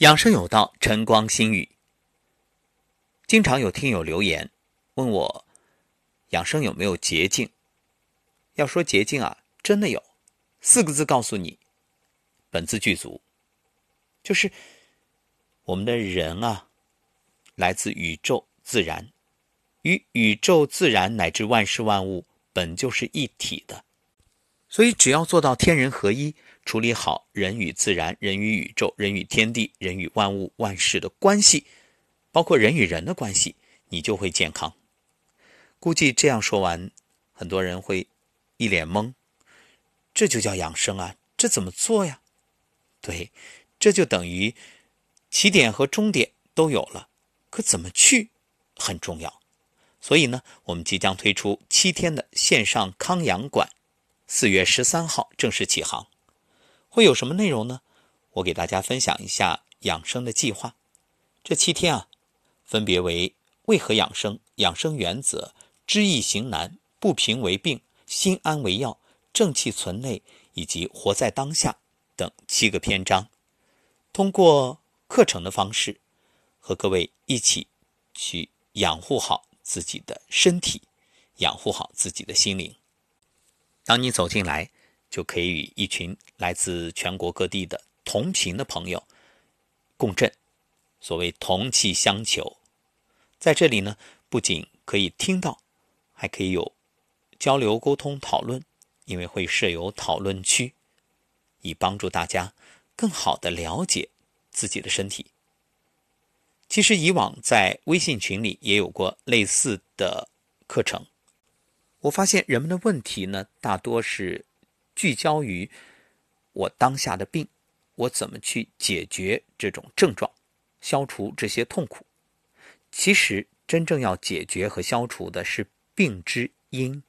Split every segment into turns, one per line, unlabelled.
养生有道，晨光心语。经常有听友留言问我，养生有没有捷径？要说捷径啊，真的有，四个字告诉你：本自具足。就是我们的人啊，来自宇宙自然，与宇宙自然乃至万事万物本就是一体的。所以，只要做到天人合一，处理好人与自然、人与宇宙、人与天地、人与万物万事的关系，包括人与人的关系，你就会健康。估计这样说完，很多人会一脸懵。这就叫养生啊？这怎么做呀？对，这就等于起点和终点都有了，可怎么去很重要。所以呢，我们即将推出七天的线上康养馆。四月十三号正式起航，会有什么内容呢？我给大家分享一下养生的计划。这七天啊，分别为为何养生、养生原则、知易行难、不平为病、心安为要、正气存内以及活在当下等七个篇章。通过课程的方式，和各位一起去养护好自己的身体，养护好自己的心灵。当你走进来，就可以与一群来自全国各地的同频的朋友共振，所谓同气相求。在这里呢，不仅可以听到，还可以有交流、沟通、讨论，因为会设有讨论区，以帮助大家更好的了解自己的身体。其实以往在微信群里也有过类似的课程。我发现人们的问题呢，大多是聚焦于我当下的病，我怎么去解决这种症状，消除这些痛苦。其实真正要解决和消除的是病之因，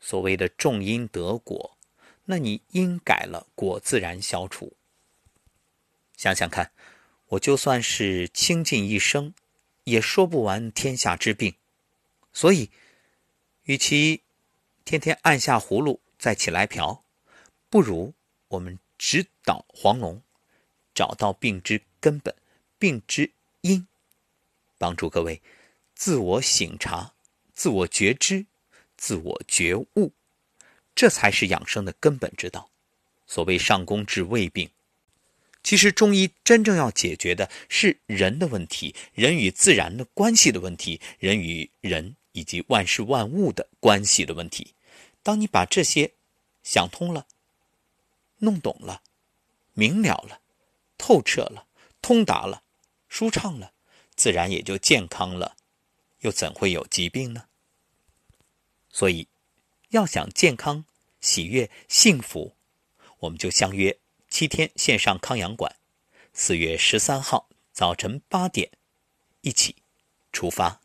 所谓的种因得果。那你因改了，果自然消除。想想看，我就算是倾尽一生，也说不完天下之病。所以，与其天天按下葫芦再起来瓢，不如我们直捣黄龙，找到病之根本、病之因，帮助各位自我醒察、自我觉知、自我觉悟，这才是养生的根本之道。所谓上工治未病，其实中医真正要解决的是人的问题，人与自然的关系的问题，人与人以及万事万物的关系的问题。当你把这些想通了、弄懂了、明了了、透彻了、通达了、舒畅了，自然也就健康了，又怎会有疾病呢？所以，要想健康、喜悦、幸福，我们就相约七天线上康养馆，四月十三号早晨八点，一起出发。